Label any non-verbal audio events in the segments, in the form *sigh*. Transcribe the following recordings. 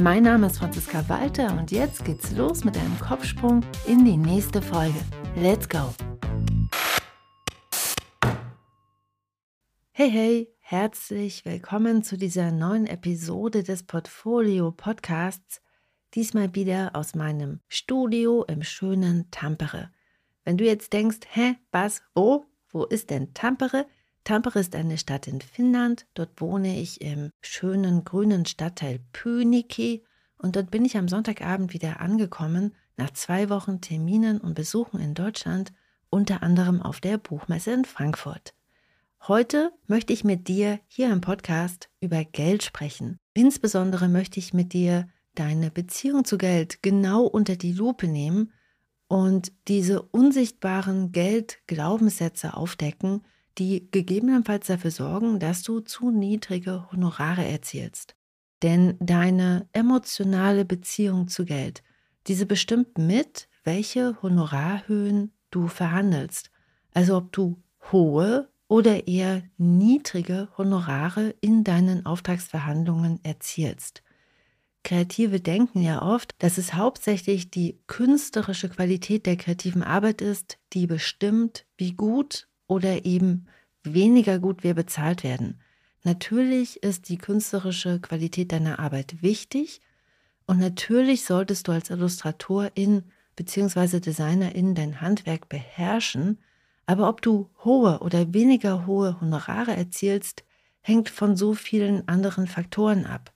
Mein Name ist Franziska Walter und jetzt geht's los mit einem Kopfsprung in die nächste Folge. Let's go! Hey, hey, herzlich willkommen zu dieser neuen Episode des Portfolio Podcasts. Diesmal wieder aus meinem Studio im schönen Tampere. Wenn du jetzt denkst, hä, was, wo, wo ist denn Tampere? Tampere ist eine Stadt in Finnland. Dort wohne ich im schönen grünen Stadtteil Pyniki und dort bin ich am Sonntagabend wieder angekommen, nach zwei Wochen Terminen und Besuchen in Deutschland, unter anderem auf der Buchmesse in Frankfurt. Heute möchte ich mit dir hier im Podcast über Geld sprechen. Insbesondere möchte ich mit dir deine Beziehung zu Geld genau unter die Lupe nehmen und diese unsichtbaren Geldglaubenssätze aufdecken, die gegebenenfalls dafür sorgen, dass du zu niedrige Honorare erzielst. Denn deine emotionale Beziehung zu Geld, diese bestimmt mit, welche Honorarhöhen du verhandelst. Also ob du hohe oder eher niedrige Honorare in deinen Auftragsverhandlungen erzielst. Kreative denken ja oft, dass es hauptsächlich die künstlerische Qualität der kreativen Arbeit ist, die bestimmt, wie gut oder eben weniger gut wir bezahlt werden. Natürlich ist die künstlerische Qualität deiner Arbeit wichtig und natürlich solltest du als Illustratorin bzw. Designerin dein Handwerk beherrschen, aber ob du hohe oder weniger hohe Honorare erzielst, hängt von so vielen anderen Faktoren ab.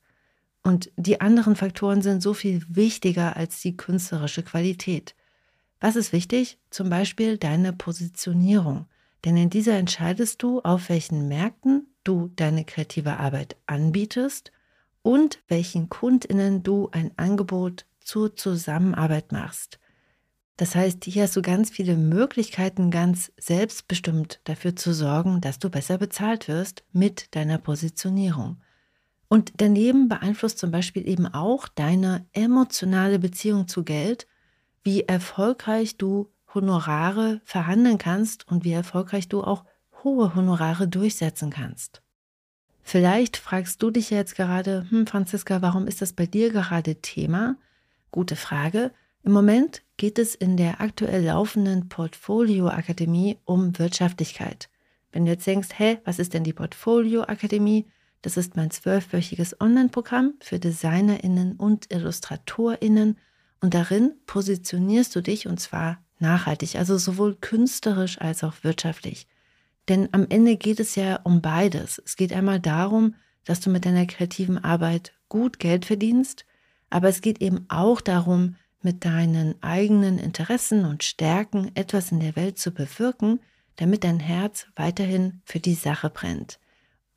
Und die anderen Faktoren sind so viel wichtiger als die künstlerische Qualität. Was ist wichtig? Zum Beispiel deine Positionierung. Denn in dieser entscheidest du, auf welchen Märkten du deine kreative Arbeit anbietest und welchen Kundinnen du ein Angebot zur Zusammenarbeit machst. Das heißt, hier hast du ganz viele Möglichkeiten, ganz selbstbestimmt dafür zu sorgen, dass du besser bezahlt wirst mit deiner Positionierung. Und daneben beeinflusst zum Beispiel eben auch deine emotionale Beziehung zu Geld, wie erfolgreich du Honorare verhandeln kannst und wie erfolgreich du auch hohe Honorare durchsetzen kannst. Vielleicht fragst du dich jetzt gerade, hm, Franziska, warum ist das bei dir gerade Thema? Gute Frage. Im Moment geht es in der aktuell laufenden Portfolio Akademie um Wirtschaftlichkeit. Wenn du jetzt denkst, hä, was ist denn die Portfolio Akademie? Das ist mein zwölfwöchiges Online-Programm für DesignerInnen und IllustratorInnen und darin positionierst du dich und zwar nachhaltig, also sowohl künstlerisch als auch wirtschaftlich. Denn am Ende geht es ja um beides. Es geht einmal darum, dass du mit deiner kreativen Arbeit gut Geld verdienst, aber es geht eben auch darum, mit deinen eigenen Interessen und Stärken etwas in der Welt zu bewirken, damit dein Herz weiterhin für die Sache brennt.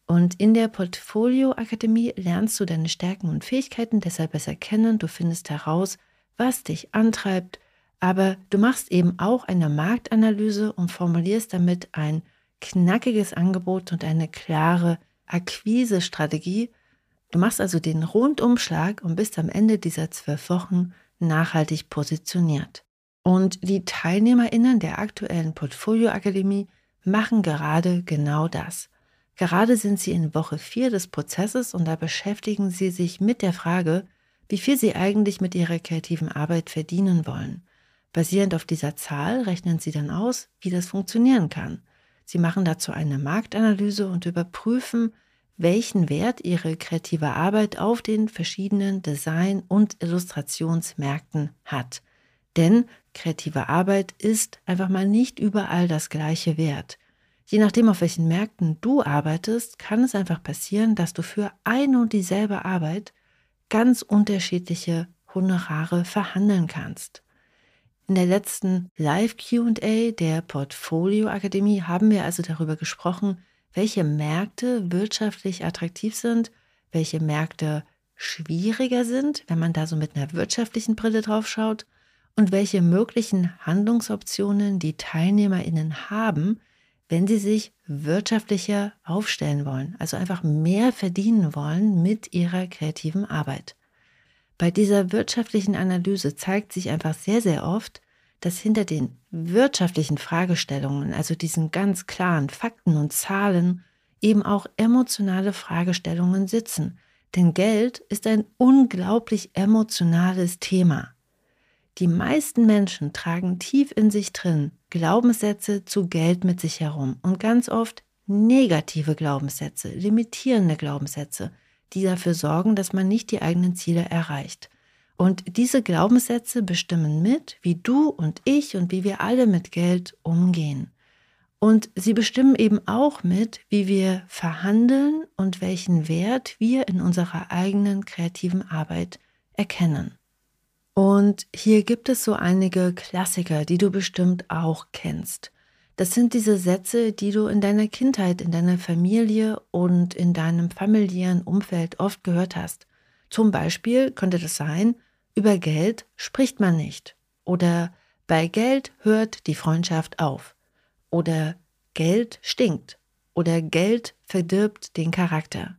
Und in der Portfolio Akademie lernst du deine Stärken und Fähigkeiten deshalb besser kennen, du findest heraus, was dich antreibt, aber du machst eben auch eine Marktanalyse und formulierst damit ein knackiges Angebot und eine klare Akquisestrategie. Du machst also den Rundumschlag und bist am Ende dieser zwölf Wochen nachhaltig positioniert. Und die TeilnehmerInnen der aktuellen Portfolio-Akademie machen gerade genau das. Gerade sind sie in Woche 4 des Prozesses und da beschäftigen sie sich mit der Frage, wie viel sie eigentlich mit ihrer kreativen Arbeit verdienen wollen. Basierend auf dieser Zahl rechnen sie dann aus, wie das funktionieren kann. Sie machen dazu eine Marktanalyse und überprüfen, welchen Wert ihre kreative Arbeit auf den verschiedenen Design- und Illustrationsmärkten hat. Denn kreative Arbeit ist einfach mal nicht überall das gleiche Wert. Je nachdem, auf welchen Märkten du arbeitest, kann es einfach passieren, dass du für eine und dieselbe Arbeit ganz unterschiedliche Honorare verhandeln kannst. In der letzten Live-QA der Portfolio Akademie haben wir also darüber gesprochen, welche Märkte wirtschaftlich attraktiv sind, welche Märkte schwieriger sind, wenn man da so mit einer wirtschaftlichen Brille drauf schaut, und welche möglichen Handlungsoptionen die Teilnehmerinnen haben, wenn sie sich wirtschaftlicher aufstellen wollen, also einfach mehr verdienen wollen mit ihrer kreativen Arbeit. Bei dieser wirtschaftlichen Analyse zeigt sich einfach sehr, sehr oft, dass hinter den wirtschaftlichen Fragestellungen, also diesen ganz klaren Fakten und Zahlen, eben auch emotionale Fragestellungen sitzen. Denn Geld ist ein unglaublich emotionales Thema. Die meisten Menschen tragen tief in sich drin Glaubenssätze zu Geld mit sich herum und ganz oft negative Glaubenssätze, limitierende Glaubenssätze, die dafür sorgen, dass man nicht die eigenen Ziele erreicht. Und diese Glaubenssätze bestimmen mit, wie du und ich und wie wir alle mit Geld umgehen. Und sie bestimmen eben auch mit, wie wir verhandeln und welchen Wert wir in unserer eigenen kreativen Arbeit erkennen. Und hier gibt es so einige Klassiker, die du bestimmt auch kennst. Das sind diese Sätze, die du in deiner Kindheit, in deiner Familie und in deinem familiären Umfeld oft gehört hast. Zum Beispiel könnte das sein, über Geld spricht man nicht. Oder bei Geld hört die Freundschaft auf. Oder Geld stinkt. Oder Geld verdirbt den Charakter.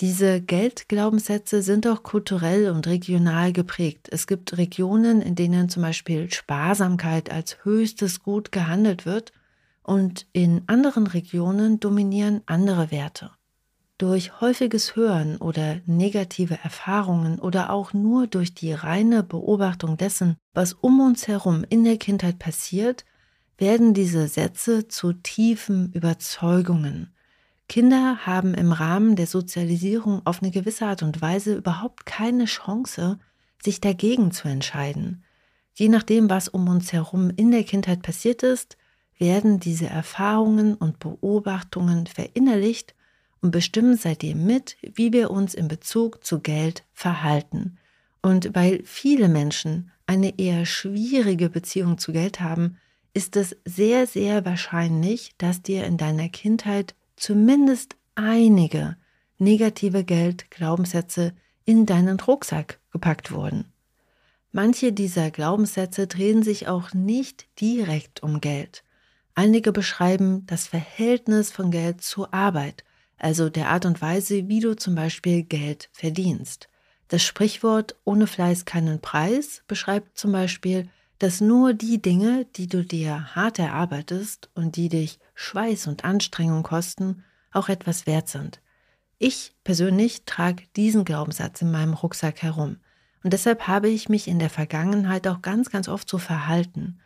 Diese Geldglaubenssätze sind auch kulturell und regional geprägt. Es gibt Regionen, in denen zum Beispiel Sparsamkeit als höchstes Gut gehandelt wird und in anderen Regionen dominieren andere Werte. Durch häufiges Hören oder negative Erfahrungen oder auch nur durch die reine Beobachtung dessen, was um uns herum in der Kindheit passiert, werden diese Sätze zu tiefen Überzeugungen, Kinder haben im Rahmen der Sozialisierung auf eine gewisse Art und Weise überhaupt keine Chance, sich dagegen zu entscheiden. Je nachdem, was um uns herum in der Kindheit passiert ist, werden diese Erfahrungen und Beobachtungen verinnerlicht und bestimmen seitdem mit, wie wir uns in Bezug zu Geld verhalten. Und weil viele Menschen eine eher schwierige Beziehung zu Geld haben, ist es sehr, sehr wahrscheinlich, dass dir in deiner Kindheit zumindest einige negative Geldglaubenssätze in deinen Rucksack gepackt wurden. Manche dieser Glaubenssätze drehen sich auch nicht direkt um Geld. Einige beschreiben das Verhältnis von Geld zur Arbeit, also der Art und Weise, wie du zum Beispiel Geld verdienst. Das Sprichwort ohne Fleiß keinen Preis beschreibt zum Beispiel, dass nur die Dinge, die du dir hart erarbeitest und die dich Schweiß und Anstrengung kosten, auch etwas wert sind. Ich persönlich trage diesen Glaubenssatz in meinem Rucksack herum. Und deshalb habe ich mich in der Vergangenheit auch ganz, ganz oft so verhalten,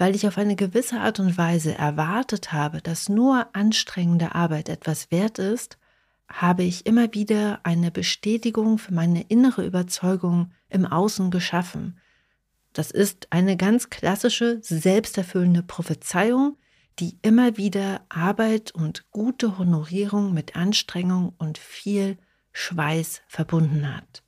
weil ich auf eine gewisse Art und Weise erwartet habe, dass nur anstrengende Arbeit etwas wert ist, habe ich immer wieder eine Bestätigung für meine innere Überzeugung im Außen geschaffen, das ist eine ganz klassische, selbsterfüllende Prophezeiung, die immer wieder Arbeit und gute Honorierung mit Anstrengung und viel Schweiß verbunden hat.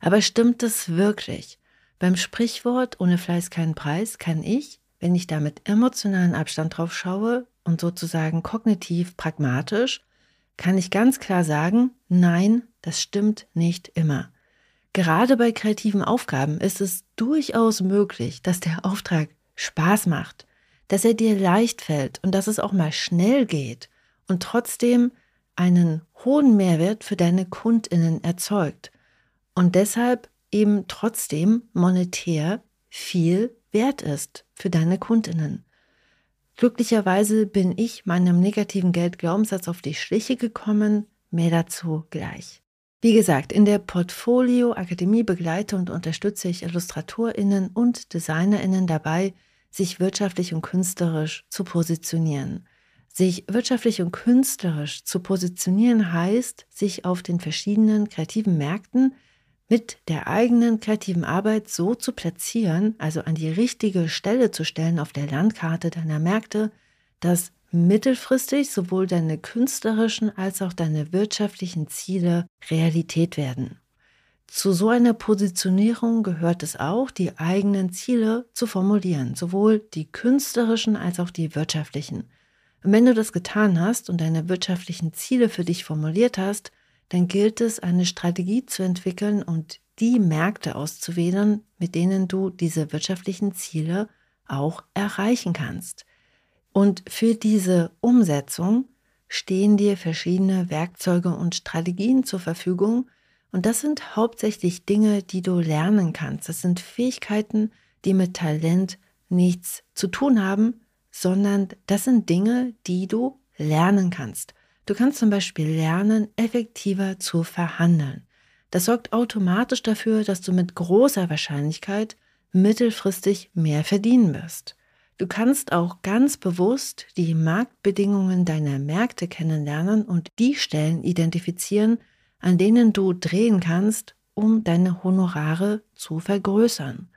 Aber stimmt es wirklich? Beim Sprichwort ohne Fleiß keinen Preis kann ich, wenn ich da mit emotionalen Abstand drauf schaue und sozusagen kognitiv pragmatisch, kann ich ganz klar sagen, nein, das stimmt nicht immer. Gerade bei kreativen Aufgaben ist es durchaus möglich, dass der Auftrag Spaß macht, dass er dir leicht fällt und dass es auch mal schnell geht und trotzdem einen hohen Mehrwert für deine Kundinnen erzeugt und deshalb eben trotzdem monetär viel wert ist für deine Kundinnen. Glücklicherweise bin ich meinem negativen Geldglaubenssatz auf die Schliche gekommen, mehr dazu gleich. Wie gesagt, in der Portfolio Akademie begleite und unterstütze ich Illustratorinnen und Designerinnen dabei, sich wirtschaftlich und künstlerisch zu positionieren. Sich wirtschaftlich und künstlerisch zu positionieren heißt, sich auf den verschiedenen kreativen Märkten mit der eigenen kreativen Arbeit so zu platzieren, also an die richtige Stelle zu stellen auf der Landkarte deiner Märkte, dass mittelfristig sowohl deine künstlerischen als auch deine wirtschaftlichen Ziele Realität werden. Zu so einer Positionierung gehört es auch, die eigenen Ziele zu formulieren, sowohl die künstlerischen als auch die wirtschaftlichen. Und wenn du das getan hast und deine wirtschaftlichen Ziele für dich formuliert hast, dann gilt es, eine Strategie zu entwickeln und die Märkte auszuwählen, mit denen du diese wirtschaftlichen Ziele auch erreichen kannst. Und für diese Umsetzung stehen dir verschiedene Werkzeuge und Strategien zur Verfügung. Und das sind hauptsächlich Dinge, die du lernen kannst. Das sind Fähigkeiten, die mit Talent nichts zu tun haben, sondern das sind Dinge, die du lernen kannst. Du kannst zum Beispiel lernen, effektiver zu verhandeln. Das sorgt automatisch dafür, dass du mit großer Wahrscheinlichkeit mittelfristig mehr verdienen wirst. Du kannst auch ganz bewusst die Marktbedingungen deiner Märkte kennenlernen und die Stellen identifizieren, an denen du drehen kannst, um deine Honorare zu vergrößern.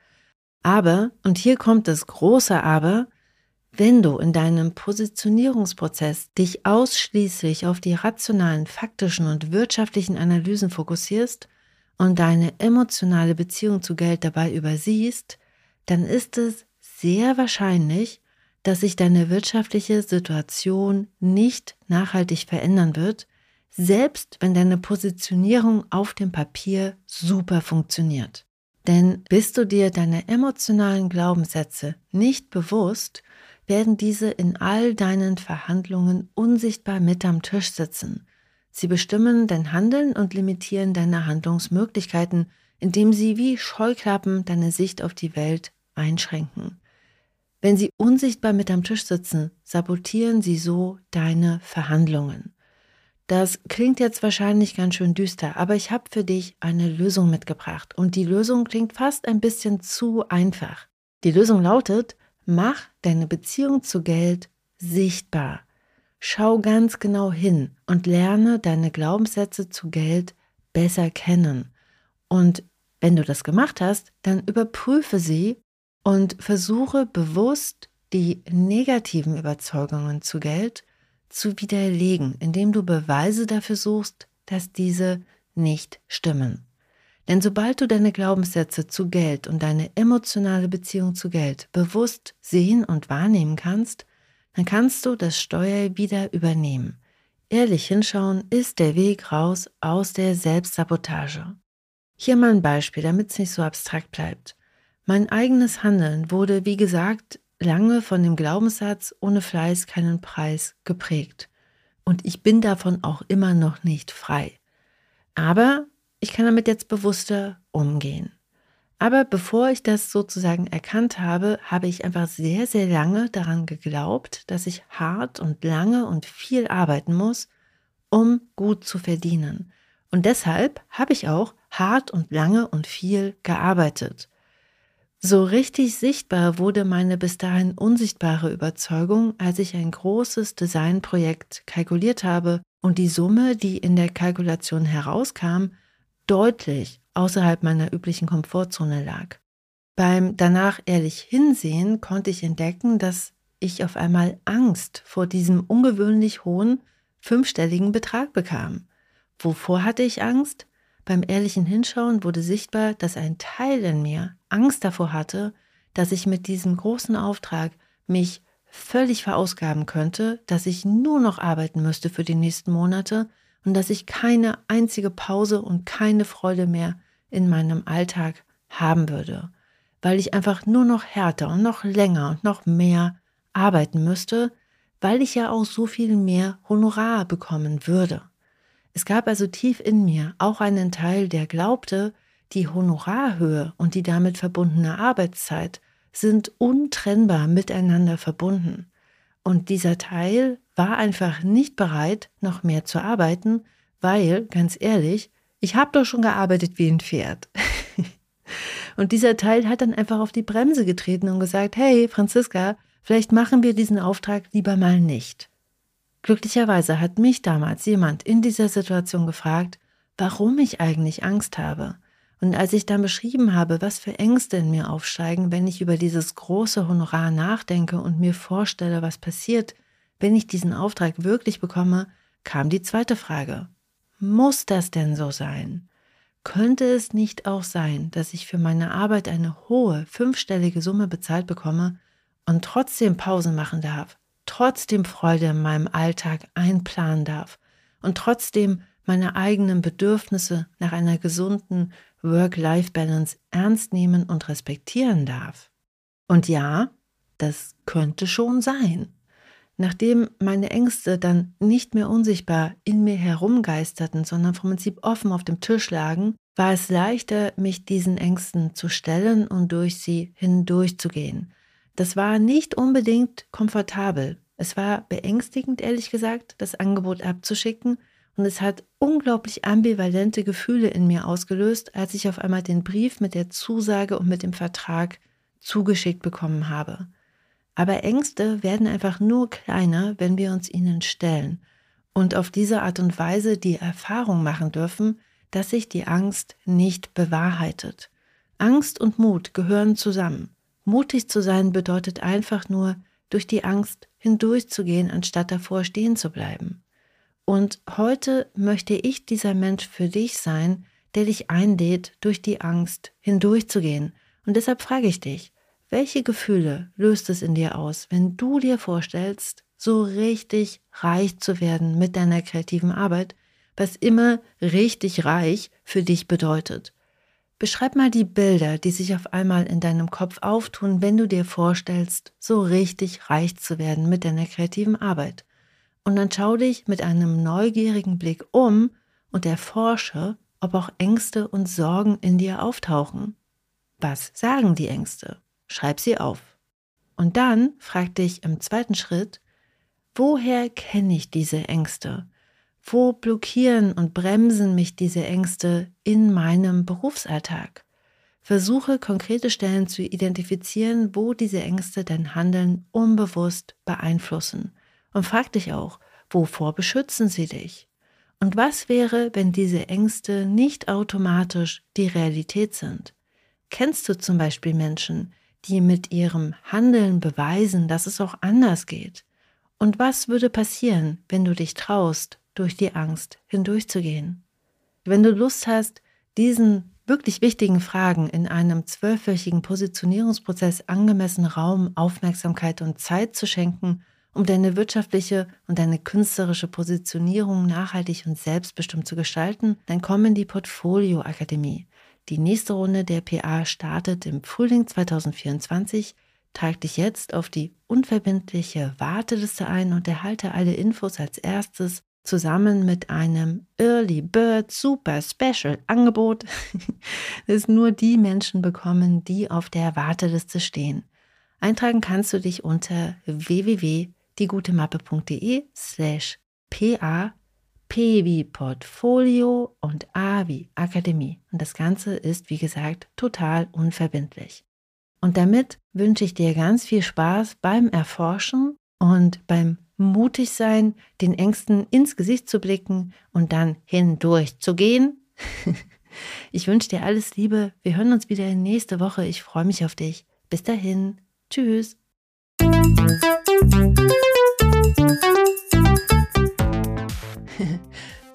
Aber, und hier kommt das große Aber, wenn du in deinem Positionierungsprozess dich ausschließlich auf die rationalen, faktischen und wirtschaftlichen Analysen fokussierst und deine emotionale Beziehung zu Geld dabei übersiehst, dann ist es sehr wahrscheinlich, dass sich deine wirtschaftliche Situation nicht nachhaltig verändern wird, selbst wenn deine Positionierung auf dem Papier super funktioniert. Denn bist du dir deine emotionalen Glaubenssätze nicht bewusst, werden diese in all deinen Verhandlungen unsichtbar mit am Tisch sitzen. Sie bestimmen dein Handeln und limitieren deine Handlungsmöglichkeiten, indem sie wie Scheuklappen deine Sicht auf die Welt einschränken. Wenn sie unsichtbar mit am Tisch sitzen, sabotieren sie so deine Verhandlungen. Das klingt jetzt wahrscheinlich ganz schön düster, aber ich habe für dich eine Lösung mitgebracht und die Lösung klingt fast ein bisschen zu einfach. Die Lösung lautet, Mach deine Beziehung zu Geld sichtbar. Schau ganz genau hin und lerne deine Glaubenssätze zu Geld besser kennen. Und wenn du das gemacht hast, dann überprüfe sie und versuche bewusst die negativen Überzeugungen zu Geld zu widerlegen, indem du Beweise dafür suchst, dass diese nicht stimmen. Denn sobald du deine Glaubenssätze zu Geld und deine emotionale Beziehung zu Geld bewusst sehen und wahrnehmen kannst, dann kannst du das Steuer wieder übernehmen. Ehrlich hinschauen ist der Weg raus aus der Selbstsabotage. Hier mal ein Beispiel, damit es nicht so abstrakt bleibt. Mein eigenes Handeln wurde, wie gesagt, lange von dem Glaubenssatz ohne Fleiß keinen Preis geprägt. Und ich bin davon auch immer noch nicht frei. Aber ich kann damit jetzt bewusster umgehen. Aber bevor ich das sozusagen erkannt habe, habe ich einfach sehr, sehr lange daran geglaubt, dass ich hart und lange und viel arbeiten muss, um gut zu verdienen. Und deshalb habe ich auch hart und lange und viel gearbeitet. So richtig sichtbar wurde meine bis dahin unsichtbare Überzeugung, als ich ein großes Designprojekt kalkuliert habe und die Summe, die in der Kalkulation herauskam, deutlich außerhalb meiner üblichen Komfortzone lag. Beim danach ehrlich hinsehen konnte ich entdecken, dass ich auf einmal Angst vor diesem ungewöhnlich hohen fünfstelligen Betrag bekam. Wovor hatte ich Angst? Beim ehrlichen Hinschauen wurde sichtbar, dass ein Teil in mir Angst davor hatte, dass ich mit diesem großen Auftrag mich völlig verausgaben könnte, dass ich nur noch arbeiten müsste für die nächsten Monate und dass ich keine einzige Pause und keine Freude mehr in meinem Alltag haben würde, weil ich einfach nur noch härter und noch länger und noch mehr arbeiten müsste, weil ich ja auch so viel mehr Honorar bekommen würde. Es gab also tief in mir auch einen Teil, der glaubte, die Honorarhöhe und die damit verbundene Arbeitszeit sind untrennbar miteinander verbunden. Und dieser Teil war einfach nicht bereit, noch mehr zu arbeiten, weil, ganz ehrlich, ich habe doch schon gearbeitet wie ein Pferd. *laughs* und dieser Teil hat dann einfach auf die Bremse getreten und gesagt, hey, Franziska, vielleicht machen wir diesen Auftrag lieber mal nicht. Glücklicherweise hat mich damals jemand in dieser Situation gefragt, warum ich eigentlich Angst habe. Und als ich dann beschrieben habe, was für Ängste in mir aufsteigen, wenn ich über dieses große Honorar nachdenke und mir vorstelle, was passiert, wenn ich diesen Auftrag wirklich bekomme, kam die zweite Frage. Muss das denn so sein? Könnte es nicht auch sein, dass ich für meine Arbeit eine hohe, fünfstellige Summe bezahlt bekomme und trotzdem Pausen machen darf, trotzdem Freude in meinem Alltag einplanen darf und trotzdem meine eigenen Bedürfnisse nach einer gesunden Work-Life-Balance ernst nehmen und respektieren darf? Und ja, das könnte schon sein. Nachdem meine Ängste dann nicht mehr unsichtbar in mir herumgeisterten, sondern vom Prinzip offen auf dem Tisch lagen, war es leichter, mich diesen Ängsten zu stellen und durch sie hindurchzugehen. Das war nicht unbedingt komfortabel. Es war beängstigend, ehrlich gesagt, das Angebot abzuschicken, und es hat unglaublich ambivalente Gefühle in mir ausgelöst, als ich auf einmal den Brief mit der Zusage und mit dem Vertrag zugeschickt bekommen habe. Aber Ängste werden einfach nur kleiner, wenn wir uns ihnen stellen und auf diese Art und Weise die Erfahrung machen dürfen, dass sich die Angst nicht bewahrheitet. Angst und Mut gehören zusammen. Mutig zu sein bedeutet einfach nur, durch die Angst hindurchzugehen, anstatt davor stehen zu bleiben. Und heute möchte ich dieser Mensch für dich sein, der dich einlädt, durch die Angst hindurchzugehen. Und deshalb frage ich dich, welche Gefühle löst es in dir aus, wenn du dir vorstellst, so richtig reich zu werden mit deiner kreativen Arbeit, was immer richtig reich für dich bedeutet? Beschreib mal die Bilder, die sich auf einmal in deinem Kopf auftun, wenn du dir vorstellst, so richtig reich zu werden mit deiner kreativen Arbeit. Und dann schau dich mit einem neugierigen Blick um und erforsche, ob auch Ängste und Sorgen in dir auftauchen. Was sagen die Ängste? Schreib sie auf. Und dann frag dich im zweiten Schritt, woher kenne ich diese Ängste? Wo blockieren und bremsen mich diese Ängste in meinem Berufsalltag? Versuche konkrete Stellen zu identifizieren, wo diese Ängste dein Handeln unbewusst beeinflussen. Und frag dich auch, wovor beschützen sie dich? Und was wäre, wenn diese Ängste nicht automatisch die Realität sind? Kennst du zum Beispiel Menschen, die mit ihrem Handeln beweisen, dass es auch anders geht? Und was würde passieren, wenn du dich traust, durch die Angst hindurchzugehen? Wenn du Lust hast, diesen wirklich wichtigen Fragen in einem zwölfwöchigen Positionierungsprozess angemessen Raum, Aufmerksamkeit und Zeit zu schenken, um deine wirtschaftliche und deine künstlerische Positionierung nachhaltig und selbstbestimmt zu gestalten, dann komm in die Portfolio Akademie. Die nächste Runde der PA startet im Frühling 2024. Trag dich jetzt auf die unverbindliche Warteliste ein und erhalte alle Infos als erstes zusammen mit einem Early Bird Super Special Angebot, *laughs* das nur die Menschen bekommen, die auf der Warteliste stehen. Eintragen kannst du dich unter www.diegutemappe.de slash pa P wie Portfolio und A wie Akademie. Und das Ganze ist, wie gesagt, total unverbindlich. Und damit wünsche ich dir ganz viel Spaß beim Erforschen und beim mutig sein, den Ängsten ins Gesicht zu blicken und dann hindurch zu gehen. *laughs* ich wünsche dir alles Liebe. Wir hören uns wieder nächste Woche. Ich freue mich auf dich. Bis dahin. Tschüss.